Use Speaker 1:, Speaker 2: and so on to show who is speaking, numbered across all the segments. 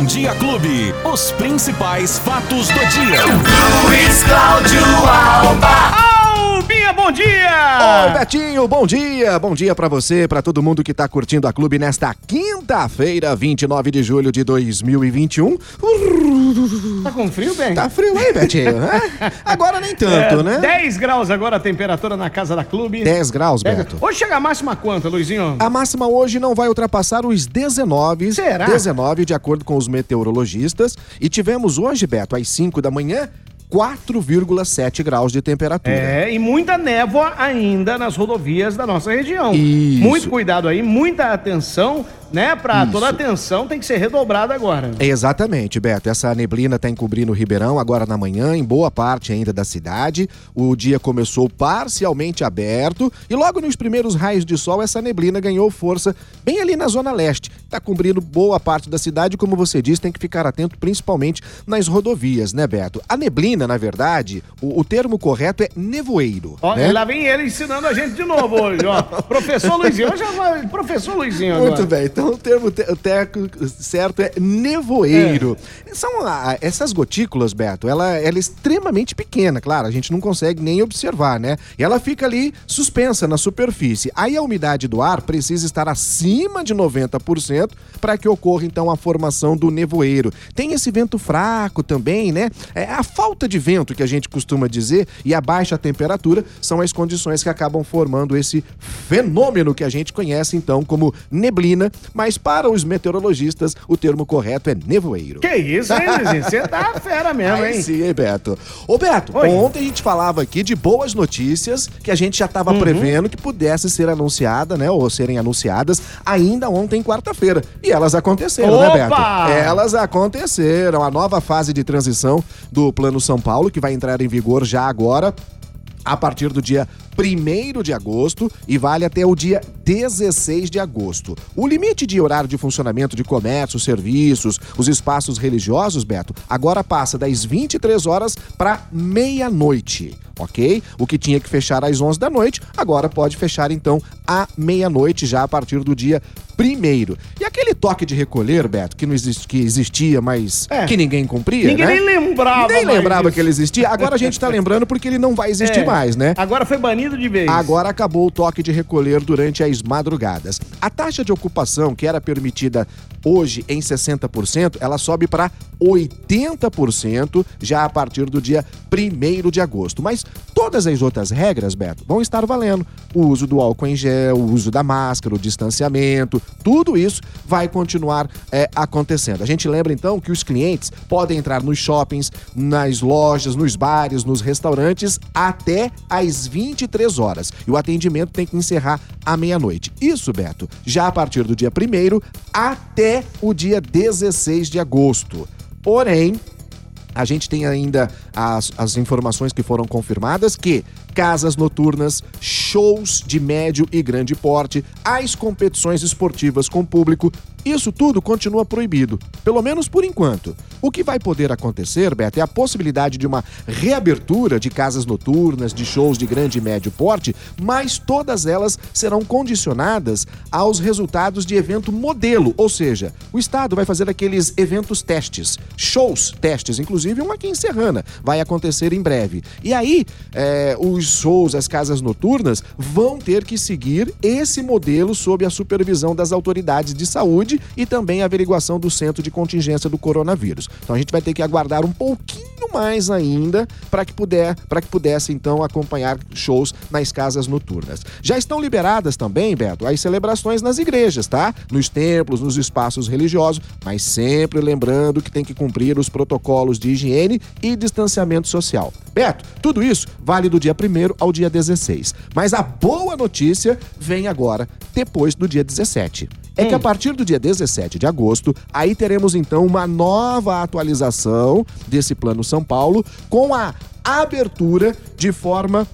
Speaker 1: Bom Dia Clube. Os principais fatos do dia.
Speaker 2: Luiz Cláudio Alba.
Speaker 3: Bom dia!
Speaker 4: Oi, Betinho, bom dia! Bom dia pra você, pra todo mundo que tá curtindo a clube nesta quinta-feira, 29 de julho de 2021.
Speaker 3: Tá com frio, bem?
Speaker 4: Tá frio aí, Betinho? né? Agora nem tanto,
Speaker 3: É,
Speaker 4: né?
Speaker 3: 10 graus agora a temperatura na casa da clube.
Speaker 4: 10 graus,
Speaker 3: 10
Speaker 4: Beto.
Speaker 3: Hoje chega a máxima quanto, Luizinho?
Speaker 4: A máxima hoje não vai ultrapassar os 19.
Speaker 3: Será?
Speaker 4: 19, de acordo com os meteorologistas. E tivemos hoje, Beto, às 5 da manhã, 4,7 graus de temperatura.
Speaker 3: É, e muita névoa ainda nas rodovias da nossa região.
Speaker 4: Isso.
Speaker 3: Muito cuidado aí, muita atenção, né? Pra
Speaker 4: Isso.
Speaker 3: toda a atenção tem que ser redobrada agora.
Speaker 4: Exatamente, Beto. Essa neblina está encobrindo o Ribeirão agora na manhã, em boa parte ainda da cidade. O dia começou parcialmente aberto e logo nos primeiros raios de sol essa neblina ganhou força bem ali na zona leste. Está cobrindo boa parte da cidade, como você disse, tem que ficar atento principalmente nas rodovias, né, Beto? A neblina, na verdade, o, o termo correto é nevoeiro.
Speaker 3: Ó,
Speaker 4: né?
Speaker 3: lá vem ele ensinando a gente de novo hoje, ó. Professor Luizinho, hoje é professor Luizinho agora.
Speaker 4: Muito bem, então o termo te- técnico certo é nevoeiro. São ah, essas gotículas, Beto, ela, ela é extremamente pequena, claro, a gente não consegue nem observar, né? E ela fica ali suspensa na superfície. Aí a umidade do ar precisa estar acima de 90% para que ocorra então a formação do nevoeiro. Tem esse vento fraco também, né? É a falta de vento que a gente costuma dizer e a baixa temperatura são as condições que acabam formando esse fenômeno que a gente conhece então como neblina, mas para os meteorologistas o termo correto é nevoeiro.
Speaker 3: Que isso, hein, Luizinho? Você tá fera mesmo,
Speaker 4: Aí
Speaker 3: hein?
Speaker 4: sim, hein, Beto? Ô, Beto,
Speaker 3: Oi.
Speaker 4: ontem a gente falava aqui de boas notícias que a gente já
Speaker 3: Uhum.
Speaker 4: estava prevendo que pudesse ser anunciada, né? Ou serem anunciadas ainda ontem, quarta-feira. E elas aconteceram, né, Beto?
Speaker 3: Opa!
Speaker 4: Elas aconteceram. A nova fase de transição do Plano São Paulo, que vai entrar em vigor já agora. A partir do dia 1 de agosto e vale até o dia 16 de agosto. O limite de horário de funcionamento de comércio, serviços, os espaços religiosos, Beto, agora passa das 23 horas para meia-noite, ok? O que tinha que fechar às 11 da noite, agora pode fechar então à meia-noite, já a partir do dia primeiro. E aquele toque de recolher, Beto, que, não existe, que existia, mas
Speaker 3: É.
Speaker 4: que ninguém cumpria,
Speaker 3: Ninguém
Speaker 4: né?
Speaker 3: nem lembrava
Speaker 4: Nem lembrava
Speaker 3: disso.
Speaker 4: que ele existia. Agora a gente tá lembrando porque ele não vai existir
Speaker 3: É.
Speaker 4: mais, né?
Speaker 3: Agora foi banido de vez.
Speaker 4: Agora acabou o toque de recolher durante as madrugadas. A taxa de ocupação, que era permitida hoje em 60%, ela sobe para 80% já a partir do dia 1 de agosto. Mas todas as outras regras, Beto, vão estar valendo. O uso do álcool em gel, o uso da máscara, o distanciamento, tudo isso vai continuar é, acontecendo. A gente lembra então que os clientes podem entrar nos shoppings, nas lojas, nos bares, nos restaurantes até às 23 horas. E o atendimento tem que encerrar à meia-noite. Isso, Beto, já a partir do dia 1 até o dia 16 de agosto. Porém, a gente tem ainda as, as informações que foram confirmadas que casas noturnas, shows de médio e grande porte, as competições esportivas com público, isso tudo continua proibido, pelo menos por enquanto. O que vai poder acontecer, Beto, é a possibilidade de uma reabertura de casas noturnas, de shows de grande e médio porte, mas todas elas serão condicionadas aos resultados de evento modelo, ou seja, o Estado vai fazer aqueles eventos testes, shows testes, inclusive um aqui em Serrana, vai acontecer em breve. E aí, é, os shows, as casas noturnas vão ter que seguir esse modelo sob a supervisão das autoridades de saúde e também a averiguação do centro de contingência do coronavírus. Então a gente vai ter que aguardar um pouquinho mais ainda para que puder, para que pudesse então acompanhar shows nas casas noturnas. Já estão liberadas também, Beto, as celebrações nas igrejas, tá? Nos templos, nos espaços religiosos, mas sempre lembrando que tem que cumprir os protocolos de higiene e distanciamento social. Beto, tudo isso vale do dia 1 ao dia 16. Mas a boa notícia vem agora, depois do dia 17 é que a partir do dia 17 de agosto, aí teremos então uma nova atualização desse Plano São Paulo com a abertura de forma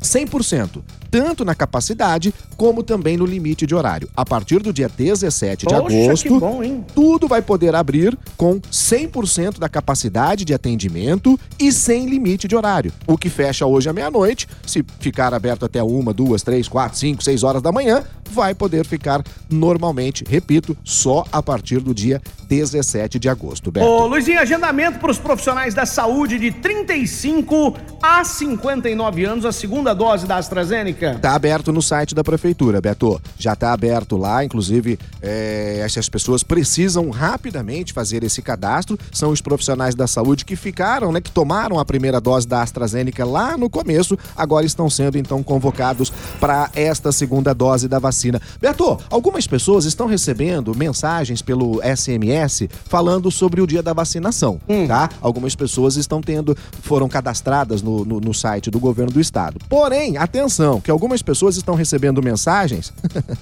Speaker 4: 100%, tanto na capacidade como também no limite de horário. A partir do dia 17 de
Speaker 3: Poxa,
Speaker 4: agosto,
Speaker 3: bom,
Speaker 4: tudo vai poder abrir com 100% da capacidade de atendimento e sem limite de horário. O que fecha hoje à meia-noite, se ficar aberto até uma, duas, três, quatro, cinco, seis horas da manhã, vai poder ficar normalmente, repito, só a partir do dia 17 de agosto. Beto.
Speaker 3: Ô, Luizinho, agendamento para os profissionais da saúde de 35 a 59 anos, a segunda dose da AstraZeneca.
Speaker 4: Tá aberto no site da prefeitura, Beto. Já tá aberto lá, inclusive é, essas pessoas precisam rapidamente fazer esse cadastro. São os profissionais da saúde que ficaram, né, que tomaram a primeira dose da AstraZeneca lá no começo, agora estão sendo então convocados para esta segunda dose da vacina. Beto, algumas pessoas estão recebendo mensagens pelo SMS falando sobre o dia da vacinação, tá? Algumas pessoas estão tendo, foram cadastradas no, no, no site do governo do estado. Porém, atenção, que algumas pessoas estão recebendo mensagens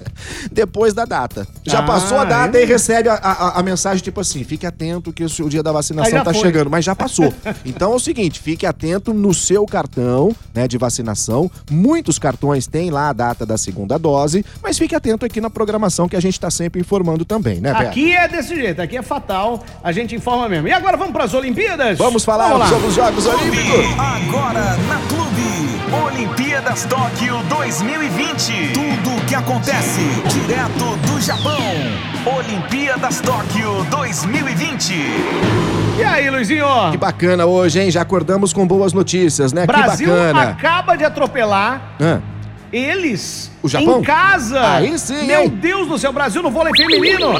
Speaker 4: depois da data. Já
Speaker 3: Ah,
Speaker 4: passou a data
Speaker 3: é?
Speaker 4: e recebe a, a- a mensagem tipo assim: fique atento que o dia da vacinação tá
Speaker 3: foi.
Speaker 4: chegando, mas já passou. Então é o seguinte: fique atento no seu cartão né, de vacinação. Muitos cartões têm lá a data da segunda dose, mas fique atento aqui na programação que a gente tá sempre informando também, né, Beto?
Speaker 3: Aqui é desse jeito, aqui é fatal, a gente informa mesmo. E agora vamos para as Olimpíadas?
Speaker 4: Vamos falar
Speaker 3: Vamos
Speaker 4: sobre os Jogos Olímpicos.
Speaker 1: Agora na Clube. Olimpíadas Tóquio 2020. Tudo o que acontece direto do Japão. Olimpíadas Tóquio 2020.
Speaker 3: E aí, Luizinho?
Speaker 4: Que bacana hoje, hein? Já acordamos com boas notícias, né?
Speaker 3: Brasil
Speaker 4: que bacana.
Speaker 3: acaba de atropelar
Speaker 4: Hã?
Speaker 3: Eles
Speaker 4: O Japão?
Speaker 3: em casa.
Speaker 4: Aí sim,
Speaker 3: Meu
Speaker 4: hein?
Speaker 3: Deus do céu, Brasil no vôlei feminino.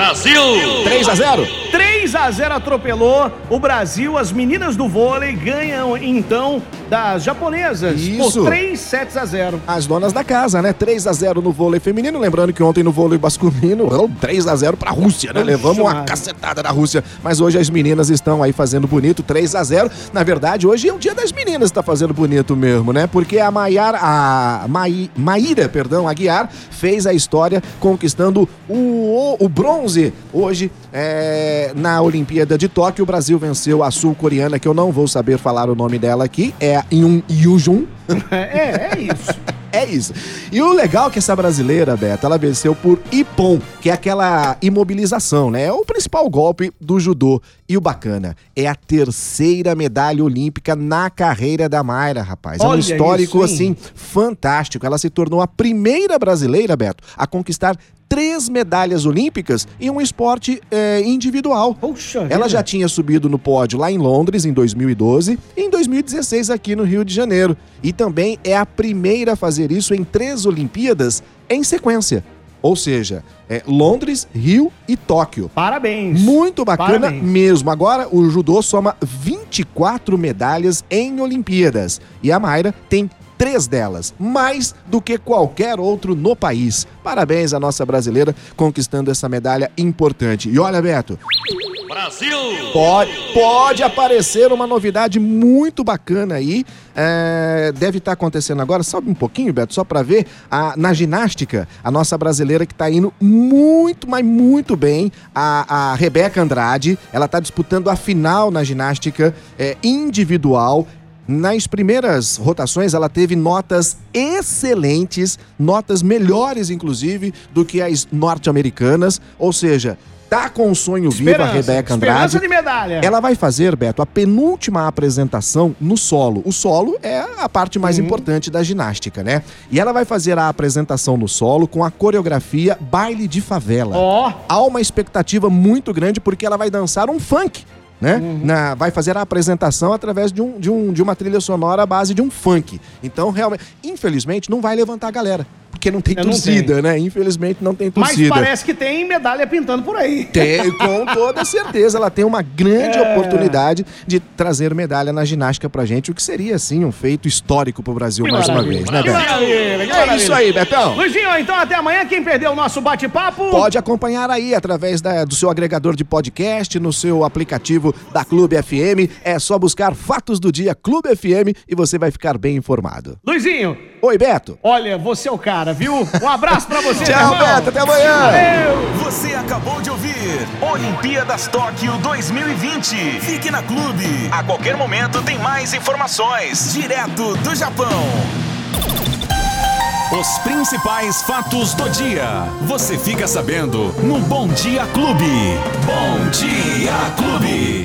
Speaker 4: 3 a 0
Speaker 3: 3 a 0 atropelou o Brasil. As meninas do vôlei ganham então das japonesas
Speaker 4: Isso.
Speaker 3: por 3 sets a 0.
Speaker 4: As donas da casa, né? 3 a 0 no vôlei feminino. Lembrando que ontem no vôlei masculino, 3 a 0 pra Rússia, né? Levamos uma cacetada da Rússia. Mas hoje as meninas estão aí fazendo bonito, 3 a 0 Na verdade, hoje é o dia das meninas que tá fazendo bonito mesmo, né? Porque a Maiara, a Mai, Maíra, perdão, Aguiar, fez a história conquistando o, o bronze hoje é, na Olimpíada de Tóquio. O Brasil venceu a sul-coreana, que eu não vou saber falar o nome dela aqui, é a Yoon Yujun.
Speaker 3: É, é isso.
Speaker 4: É isso. E o legal é que essa brasileira, Beto, ela venceu por Ipon, que é aquela imobilização, né? É o principal golpe do judô. E o bacana, é a terceira medalha olímpica na carreira da Mayra, rapaz. é um
Speaker 3: Olha
Speaker 4: histórico,
Speaker 3: isso,
Speaker 4: assim, fantástico. Ela se tornou a primeira brasileira, Beto, a conquistar três medalhas olímpicas em um esporte eh, individual.
Speaker 3: Puxa
Speaker 4: Ela
Speaker 3: vida.
Speaker 4: já tinha subido no pódio lá em Londres em 2012 e em 2016 aqui no Rio de Janeiro. E também é a primeira a fazer isso em três Olimpíadas em sequência. Ou seja, é Londres, Rio e Tóquio.
Speaker 3: Parabéns.
Speaker 4: Muito bacana
Speaker 3: Parabéns.
Speaker 4: mesmo. Agora o judô soma 24 medalhas em Olimpíadas e a Mayra tem três delas, mais do que qualquer outro no país. Parabéns à nossa brasileira conquistando essa medalha importante. E olha, Beto,
Speaker 1: Brasil.
Speaker 4: Pode, pode aparecer uma novidade muito bacana aí. É, deve estar acontecendo agora. Sobe um pouquinho, Beto, só para ver. A, na ginástica, a nossa brasileira que está indo muito, mas muito bem. A, a Rebeca Andrade, ela está disputando a final na ginástica é, individual. Nas primeiras rotações, ela teve notas excelentes, notas melhores, inclusive, do que as norte-americanas. Ou seja, tá com o sonho vivo a
Speaker 3: Esperança,
Speaker 4: Rebeca
Speaker 3: Esperança
Speaker 4: Andrade.
Speaker 3: de medalha.
Speaker 4: Ela vai fazer, Beto, a penúltima apresentação no solo. O solo é a parte mais importante da ginástica, né? E ela vai fazer a apresentação no solo com a coreografia Baile de Favela.
Speaker 3: Ó,
Speaker 4: Há uma expectativa muito grande porque ela vai dançar um funk. Né?
Speaker 3: Uhum.
Speaker 4: Na- vai fazer a apresentação através de, um, de, um, de uma trilha sonora à base de um funk. Então, realmente, infelizmente, não vai levantar a galera. Porque não tem
Speaker 3: não
Speaker 4: torcida, né? Infelizmente, não tem
Speaker 3: mas
Speaker 4: torcida.
Speaker 3: parece que tem medalha pintando por aí.
Speaker 4: Tem, com toda certeza. Ela tem uma grande
Speaker 3: É.
Speaker 4: oportunidade de trazer medalha na ginástica pra gente, o que seria, assim, um feito histórico pro Brasil
Speaker 3: Que
Speaker 4: mais uma vez, né, Beto? É isso aí, Betão.
Speaker 3: Luizinho, então até amanhã. Quem perdeu o nosso bate-papo?
Speaker 4: Pode acompanhar aí através da- do seu agregador de podcast, no seu aplicativo da Clube FM. É só buscar Fatos do Dia Clube FM e você vai ficar bem informado.
Speaker 3: Luizinho,
Speaker 4: Oi, Beto.
Speaker 3: olha, você é o cara, viu? Um abraço pra você,
Speaker 4: Tchau,
Speaker 3: irmão.
Speaker 4: Beto. Até amanhã.
Speaker 3: Valeu.
Speaker 1: Você acabou de ouvir Olimpíadas Tóquio 2020. Fique na Clube. A qualquer momento tem mais informações. Direto do Japão. Os principais fatos do dia. Você fica sabendo no Bom Dia Clube. Bom Dia Clube.